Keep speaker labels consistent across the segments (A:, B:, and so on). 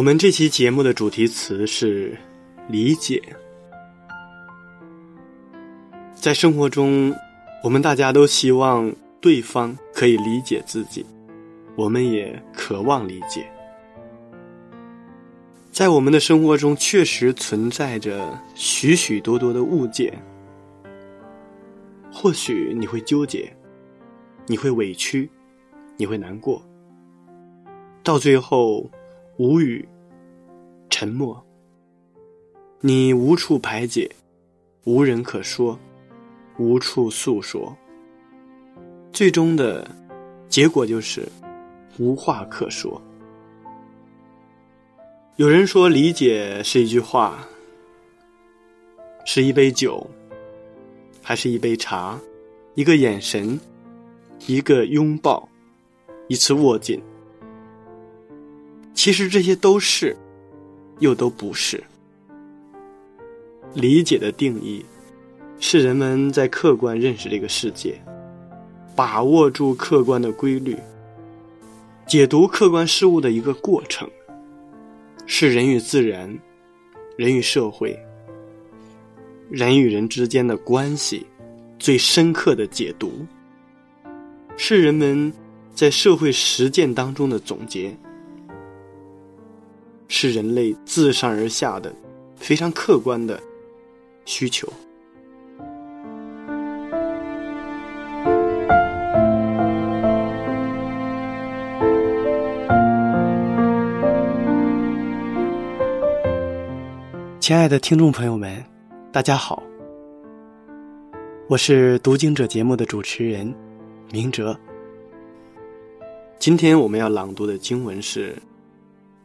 A: 我们这期节目的主题词是理解。在生活中，我们大家都希望对方可以理解自己，我们也渴望理解。在我们的生活中，确实存在着许许多多的误解。或许你会纠结，你会委屈，你会难过，到最后。无语，沉默。你无处排解，无人可说，无处诉说。最终的结果就是无话可说。有人说，理解是一句话，是一杯酒，还是一杯茶，一个眼神，一个拥抱，一次握紧。其实这些都是，又都不是。理解的定义，是人们在客观认识这个世界，把握住客观的规律，解读客观事物的一个过程，是人与自然、人与社会、人与人之间的关系最深刻的解读，是人们在社会实践当中的总结。是人类自上而下的非常客观的需求。亲爱的听众朋友们，大家好，我是读经者节目的主持人明哲。今天我们要朗读的经文是。《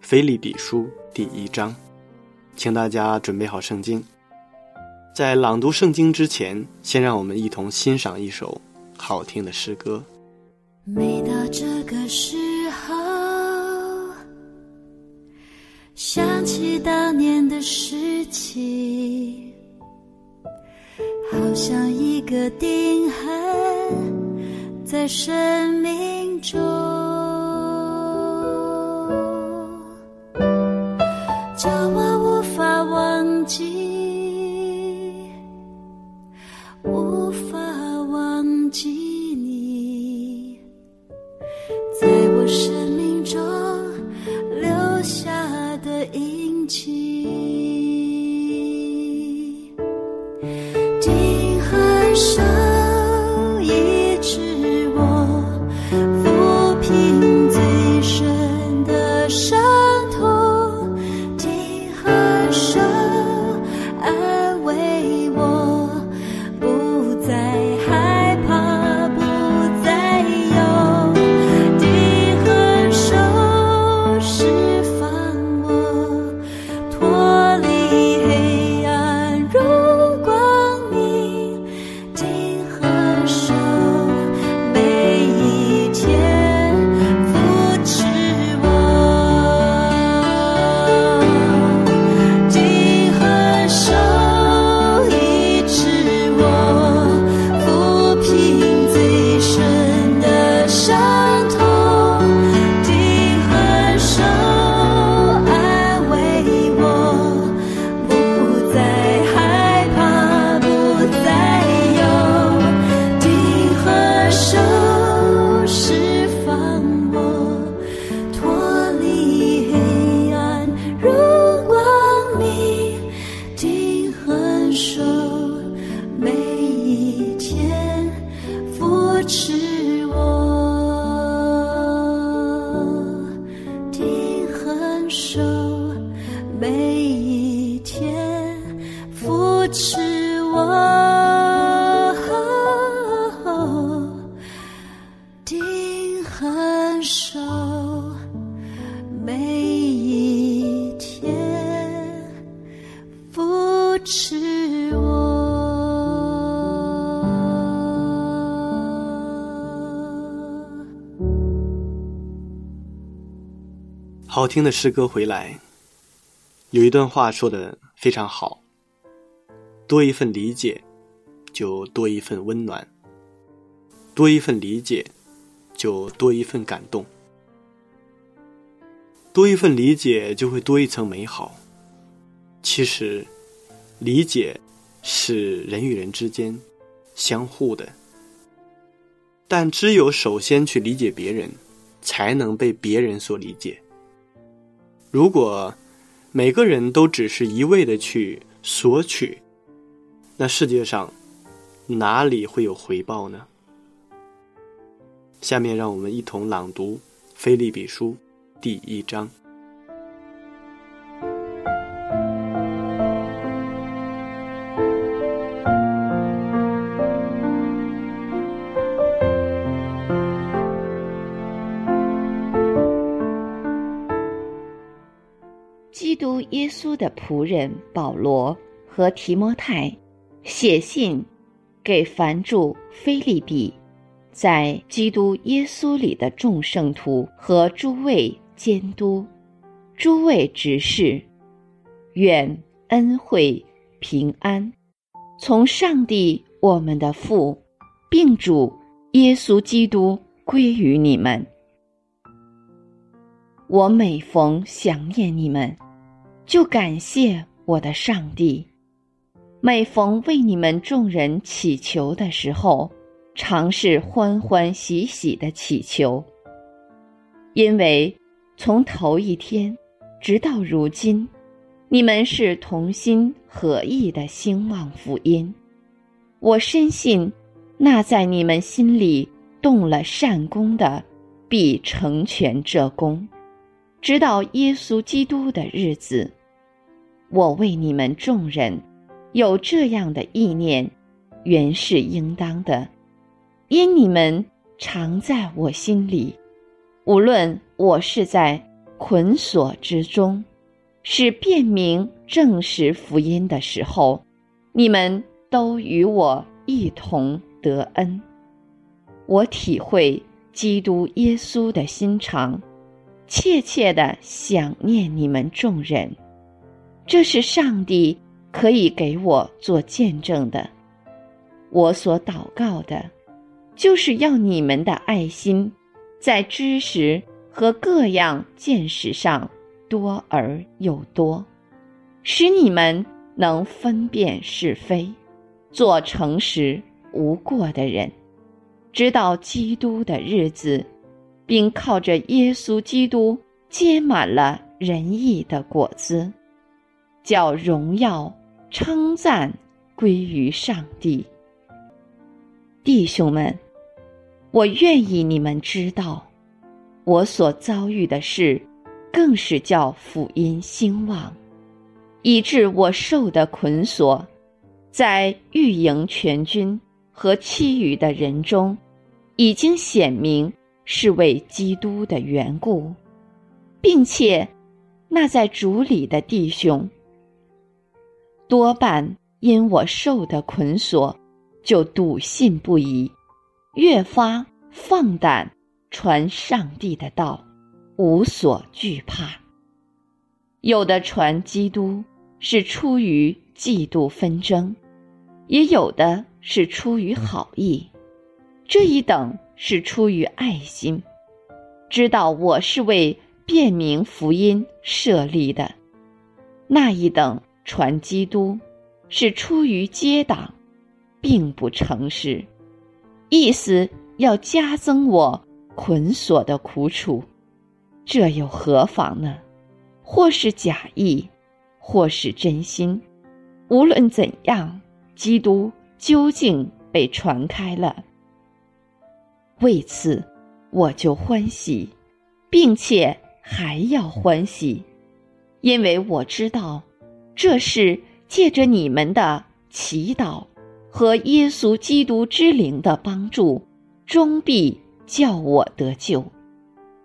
A: 腓立比书》第一章，请大家准备好圣经。在朗读圣经之前，先让我们一同欣赏一首好听的诗歌。
B: 每到这个时候，想起当年的事情，好像一个钉痕在生命中。
A: 听的诗歌回来，有一段话说的非常好：多一份理解，就多一份温暖；多一份理解，就多一份感动；多一份理解，就会多一层美好。其实，理解是人与人之间相互的，但只有首先去理解别人，才能被别人所理解。如果每个人都只是一味的去索取，那世界上哪里会有回报呢？下面让我们一同朗读《菲利比书》第一章。
C: 的仆人保罗和提摩太写信给凡住菲利比，在基督耶稣里的众圣徒和诸位监督、诸位执事，愿恩惠平安从上帝我们的父，并主耶稣基督归于你们。我每逢想念你们，就感谢我的上帝；每逢为你们众人祈求的时候，常是欢欢喜喜的祈求，因为从头一天直到如今，你们是同心合意的兴旺福音。我深信，那在你们心里动了善功的，必成全这功。直到耶稣基督的日子，我为你们众人有这样的意念，原是应当的，因你们常在我心里。无论我是在捆锁之中，是辨明证实福音的时候，你们都与我一同得恩。我体会基督耶稣的心肠。切切的想念你们众人，这是上帝可以给我做见证的。我所祷告的，就是要你们的爱心，在知识和各样见识上多而又多，使你们能分辨是非，做诚实无过的人，直到基督的日子。并靠着耶稣基督结满了仁义的果子，叫荣耀称赞归于上帝。弟兄们，我愿意你们知道，我所遭遇的事，更是叫福音兴旺，以致我受的捆锁，在御营全军和其余的人中，已经显明。是为基督的缘故，并且那在主里的弟兄，多半因我受的捆锁，就笃信不疑，越发放胆传上帝的道，无所惧怕。有的传基督是出于嫉妒纷争，也有的是出于好意，这一等。是出于爱心，知道我是为辨明福音设立的；那一等传基督，是出于结党，并不诚实，意思要加增我捆锁的苦楚，这又何妨呢？或是假意，或是真心，无论怎样，基督究竟被传开了。为此，我就欢喜，并且还要欢喜，因为我知道，这是借着你们的祈祷和耶稣基督之灵的帮助，终必叫我得救。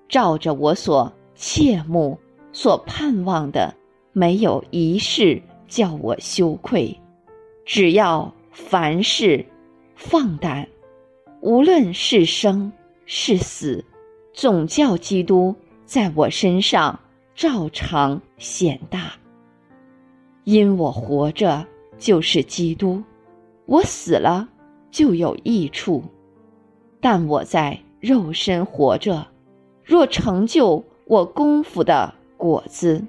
C: 照着我所切慕、所盼望的，没有一事叫我羞愧。只要凡事放胆，无论是生是死，总叫基督在我身上照常显大。因我活着就是基督，我死了就有益处。但我在肉身活着，若成就我功夫的果子，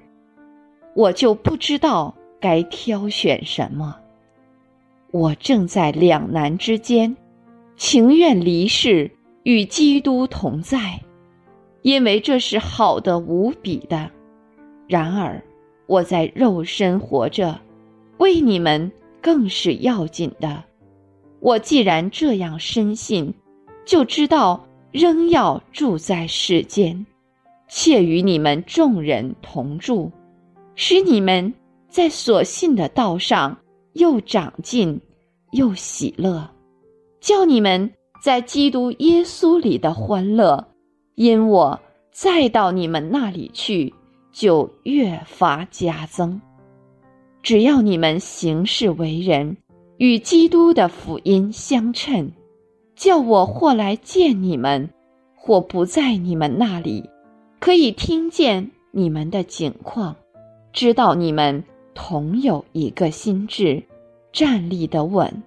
C: 我就不知道该挑选什么。我正在两难之间，情愿离世与基督同在，因为这是好的无比的。然而，我在肉身活着，为你们更是要紧的。我既然这样深信，就知道仍要住在世间，且与你们众人同住，使你们在所信的道上。又长进，又喜乐，叫你们在基督耶稣里的欢乐，因我再到你们那里去，就越发加增。只要你们行事为人与基督的福音相称，叫我或来见你们，或不在你们那里，可以听见你们的景况，知道你们。同有一个心智，站立的稳，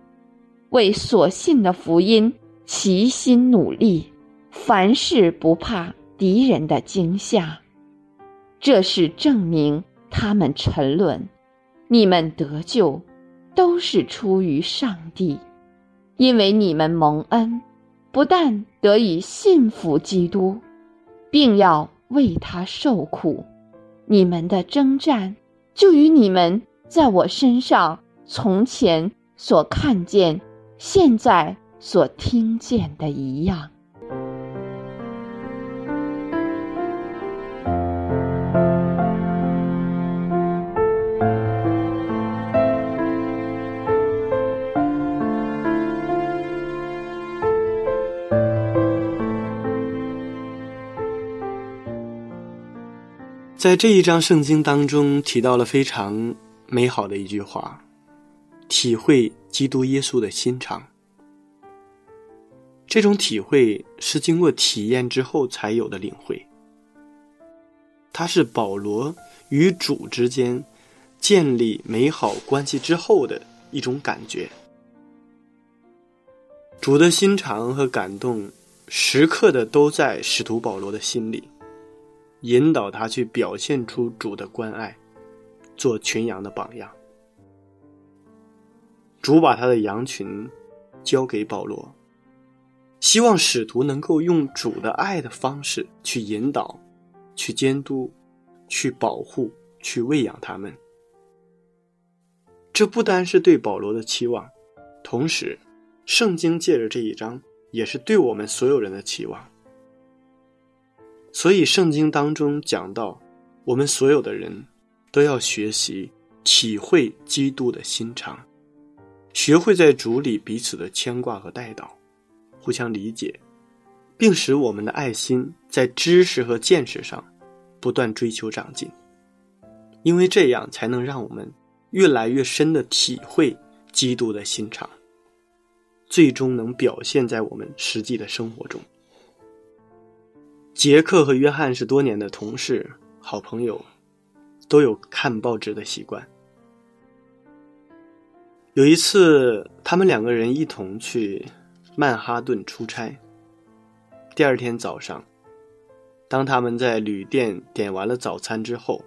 C: 为所信的福音齐心努力，凡事不怕敌人的惊吓。这是证明他们沉沦，你们得救，都是出于上帝，因为你们蒙恩，不但得以信服基督，并要为他受苦。你们的征战。就与你们在我身上从前所看见、现在所听见的一样。
A: 在这一章圣经当中提到了非常美好的一句话：“体会基督耶稣的心肠。”这种体会是经过体验之后才有的领会。它是保罗与主之间建立美好关系之后的一种感觉。主的心肠和感动，时刻的都在使徒保罗的心里。引导他去表现出主的关爱，做群羊的榜样。主把他的羊群交给保罗，希望使徒能够用主的爱的方式去引导、去监督、去保护、去喂养他们。这不单是对保罗的期望，同时，圣经借着这一章也是对我们所有人的期望。所以，圣经当中讲到，我们所有的人都要学习体会基督的心肠，学会在主里彼此的牵挂和带祷，互相理解，并使我们的爱心在知识和见识上不断追求长进，因为这样才能让我们越来越深的体会基督的心肠，最终能表现在我们实际的生活中。杰克和约翰是多年的同事、好朋友，都有看报纸的习惯。有一次，他们两个人一同去曼哈顿出差。第二天早上，当他们在旅店点完了早餐之后，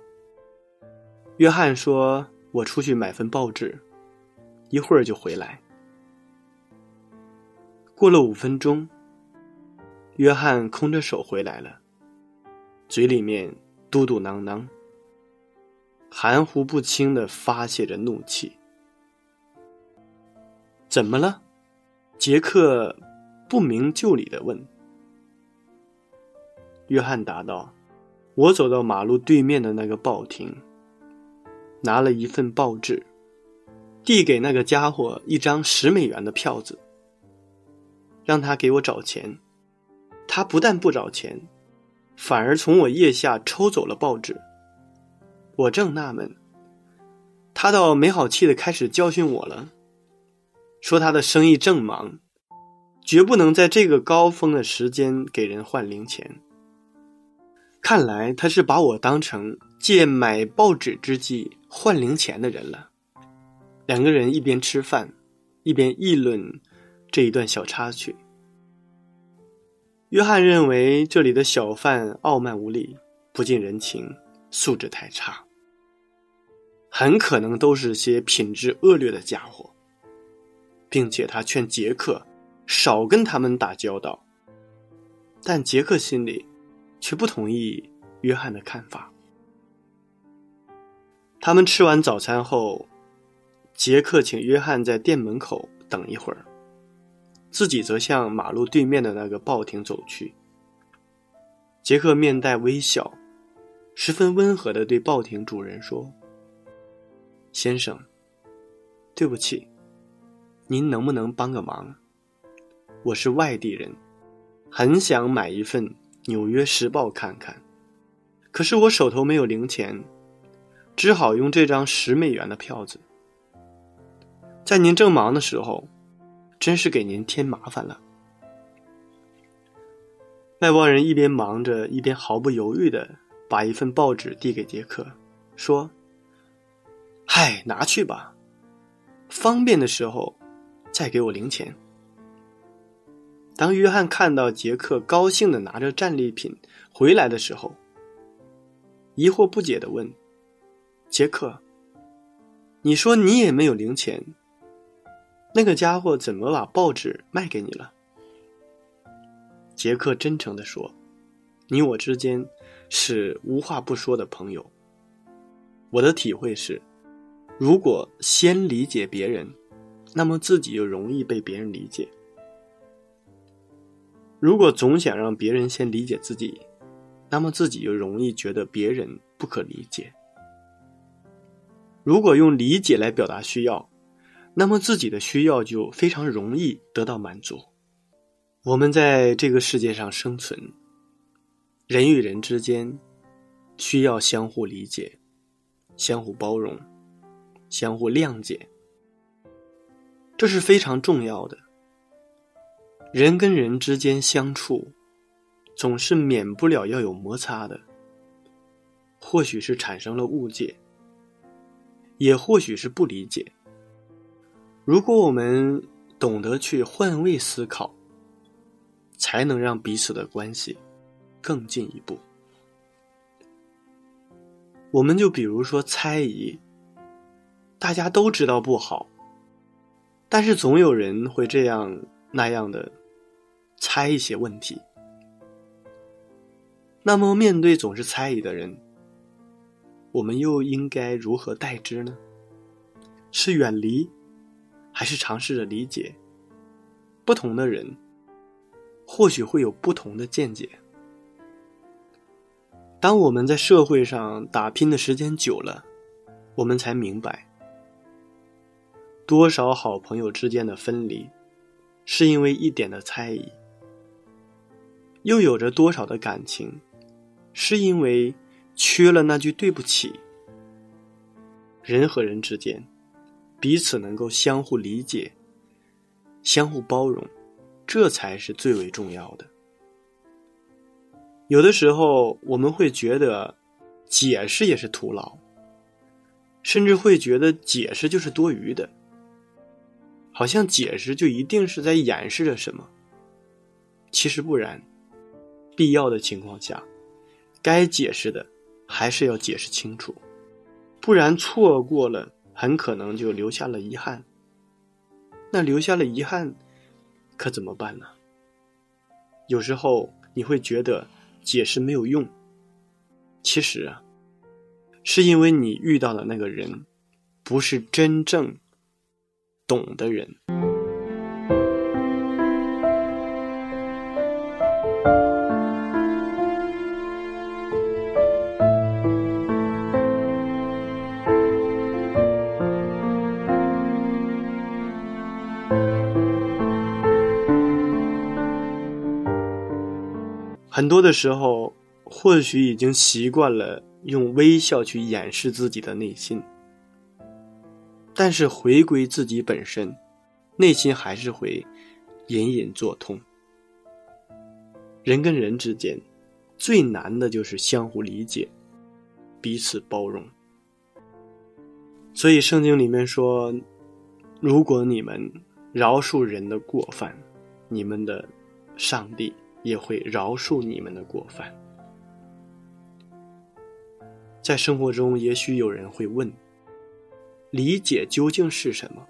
A: 约翰说：“我出去买份报纸，一会儿就回来。”过了五分钟。约翰空着手回来了，嘴里面嘟嘟囔囔，含糊不清的发泄着怒气。怎么了？杰克不明就里的问。约翰答道：“我走到马路对面的那个报亭，拿了一份报纸，递给那个家伙一张十美元的票子，让他给我找钱。他不但不找钱，反而从我腋下抽走了报纸。我正纳闷，他倒没好气的开始教训我了，说他的生意正忙，绝不能在这个高峰的时间给人换零钱。看来他是把我当成借买报纸之际换零钱的人了。两个人一边吃饭，一边议论这一段小插曲。约翰认为这里的小贩傲慢无礼、不近人情、素质太差，很可能都是些品质恶劣的家伙，并且他劝杰克少跟他们打交道。但杰克心里却不同意约翰的看法。他们吃完早餐后，杰克请约翰在店门口等一会儿。自己则向马路对面的那个报亭走去。杰克面带微笑，十分温和的对报亭主人说：“先生，对不起，您能不能帮个忙？我是外地人，很想买一份《纽约时报》看看，可是我手头没有零钱，只好用这张十美元的票子。在您正忙的时候。”真是给您添麻烦了。外邦人一边忙着，一边毫不犹豫的把一份报纸递给杰克，说：“嗨，拿去吧，方便的时候再给我零钱。”当约翰看到杰克高兴的拿着战利品回来的时候，疑惑不解的问：“杰克，你说你也没有零钱？”那个家伙怎么把报纸卖给你了？杰克真诚的说：“你我之间是无话不说的朋友。我的体会是，如果先理解别人，那么自己就容易被别人理解；如果总想让别人先理解自己，那么自己又容易觉得别人不可理解。如果用理解来表达需要。”那么自己的需要就非常容易得到满足。我们在这个世界上生存，人与人之间需要相互理解、相互包容、相互谅解，这是非常重要的。人跟人之间相处，总是免不了要有摩擦的，或许是产生了误解，也或许是不理解。如果我们懂得去换位思考，才能让彼此的关系更进一步。我们就比如说猜疑，大家都知道不好，但是总有人会这样那样的猜一些问题。那么，面对总是猜疑的人，我们又应该如何待之呢？是远离？还是尝试着理解不同的人，或许会有不同的见解。当我们在社会上打拼的时间久了，我们才明白，多少好朋友之间的分离，是因为一点的猜疑；又有着多少的感情，是因为缺了那句对不起。人和人之间。彼此能够相互理解、相互包容，这才是最为重要的。有的时候，我们会觉得解释也是徒劳，甚至会觉得解释就是多余的，好像解释就一定是在掩饰着什么。其实不然，必要的情况下，该解释的还是要解释清楚，不然错过了。很可能就留下了遗憾。那留下了遗憾，可怎么办呢？有时候你会觉得解释没有用，其实啊，是因为你遇到的那个人，不是真正懂的人。很多的时候或许已经习惯了用微笑去掩饰自己的内心。但是回归自己本身，内心还是会隐隐作痛。人跟人之间最难的就是相互理解，彼此包容。所以圣经里面说，如果你们饶恕人的过犯，你们的上帝。也会饶恕你们的过犯。在生活中，也许有人会问：理解究竟是什么？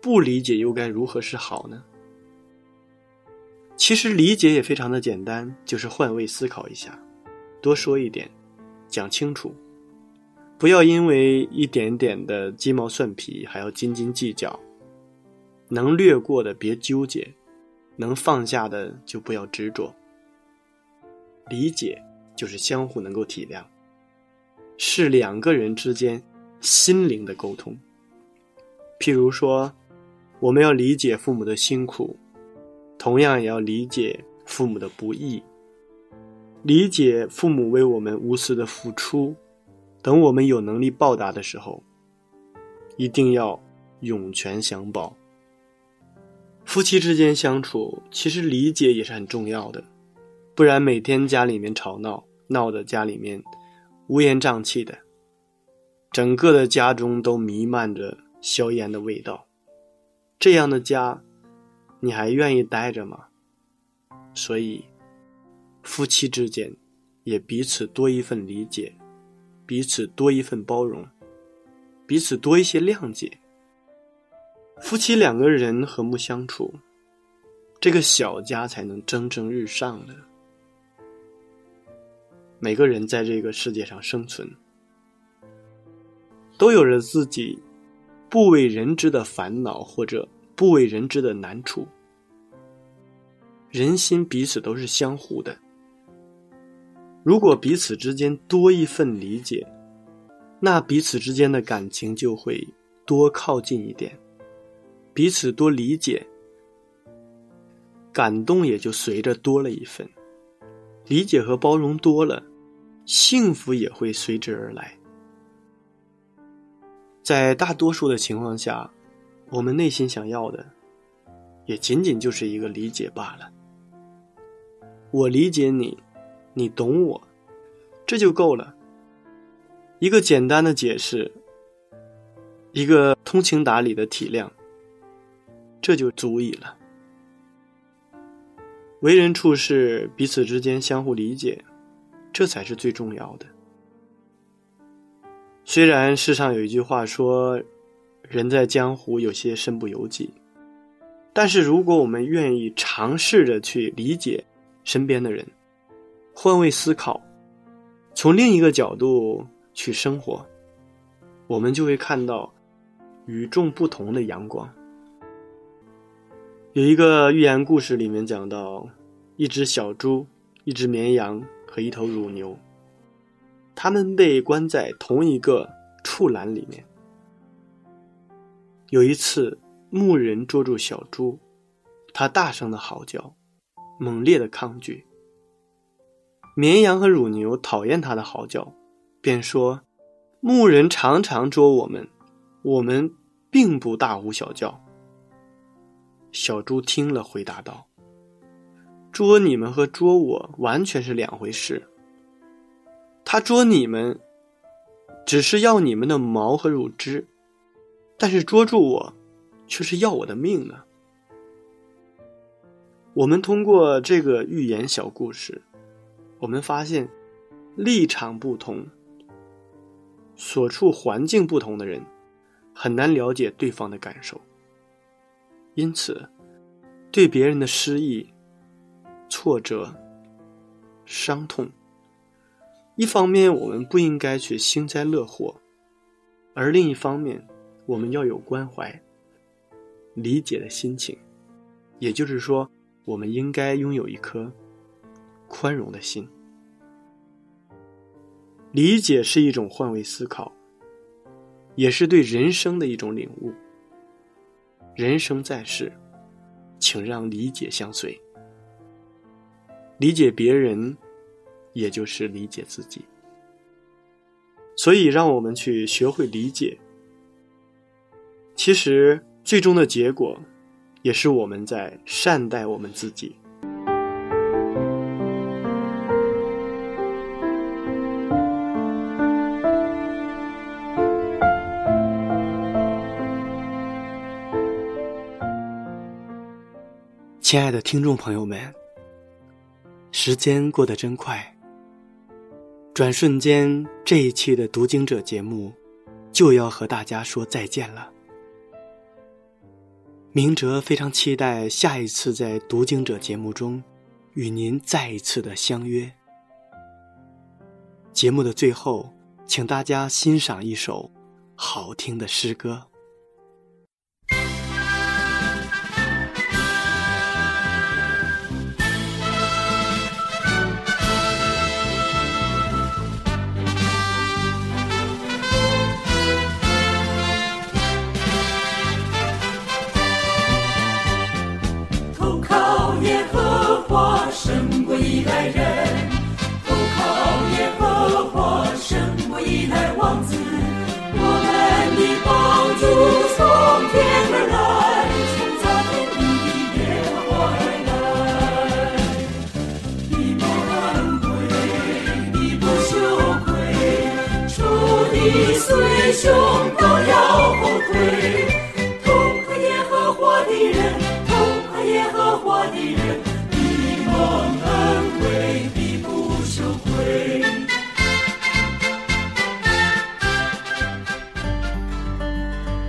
A: 不理解又该如何是好呢？其实理解也非常的简单，就是换位思考一下，多说一点，讲清楚，不要因为一点点的鸡毛蒜皮还要斤斤计较，能略过的别纠结。能放下的就不要执着。理解就是相互能够体谅，是两个人之间心灵的沟通。譬如说，我们要理解父母的辛苦，同样也要理解父母的不易，理解父母为我们无私的付出。等我们有能力报答的时候，一定要涌泉相报。夫妻之间相处，其实理解也是很重要的，不然每天家里面吵闹，闹得家里面乌烟瘴气的，整个的家中都弥漫着硝烟的味道，这样的家，你还愿意待着吗？所以，夫妻之间也彼此多一份理解，彼此多一份包容，彼此多一些谅解。夫妻两个人和睦相处，这个小家才能蒸蒸日上的。每个人在这个世界上生存，都有着自己不为人知的烦恼或者不为人知的难处。人心彼此都是相互的，如果彼此之间多一份理解，那彼此之间的感情就会多靠近一点。彼此多理解，感动也就随着多了一份。理解和包容多了，幸福也会随之而来。在大多数的情况下，我们内心想要的，也仅仅就是一个理解罢了。我理解你，你懂我，这就够了。一个简单的解释，一个通情达理的体谅。这就足以了。为人处事，彼此之间相互理解，这才是最重要的。虽然世上有一句话说：“人在江湖，有些身不由己。”但是，如果我们愿意尝试着去理解身边的人，换位思考，从另一个角度去生活，我们就会看到与众不同的阳光。有一个寓言故事，里面讲到，一只小猪、一只绵羊和一头乳牛，他们被关在同一个畜栏里面。有一次，牧人捉住小猪，他大声的嚎叫，猛烈的抗拒。绵羊和乳牛讨厌他的嚎叫，便说：“牧人常常捉我们，我们并不大呼小叫。”小猪听了，回答道：“捉你们和捉我完全是两回事。他捉你们，只是要你们的毛和乳汁；但是捉住我，却是要我的命呢。”我们通过这个寓言小故事，我们发现，立场不同、所处环境不同的人，很难了解对方的感受。因此，对别人的失意、挫折、伤痛，一方面我们不应该去幸灾乐祸，而另一方面，我们要有关怀、理解的心情。也就是说，我们应该拥有一颗宽容的心。理解是一种换位思考，也是对人生的一种领悟。人生在世，请让理解相随。理解别人，也就是理解自己。所以，让我们去学会理解。其实，最终的结果，也是我们在善待我们自己。亲爱的听众朋友们，时间过得真快，转瞬间这一期的读经者节目就要和大家说再见了。明哲非常期待下一次在读经者节目中与您再一次的相约。节目的最后，请大家欣赏一首好听的诗歌。
D: 要后退，痛快耶和华的人，痛快耶和华的人，必蒙恩惠，必不羞愧。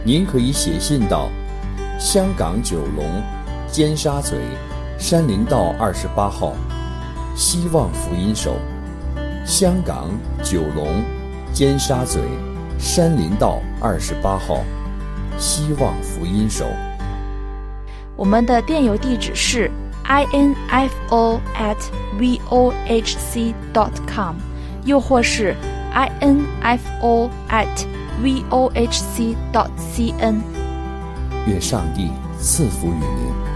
E: 您可以写信到香港九龙尖沙咀山林道二十八号，希望福音手，香港九龙尖沙咀。山林道二十八号，希望福音手。
F: 我们的电邮地址是 i n f o at v o h c dot com，又或是 i n f o at v o h c dot c n。
E: 愿上帝赐福与您。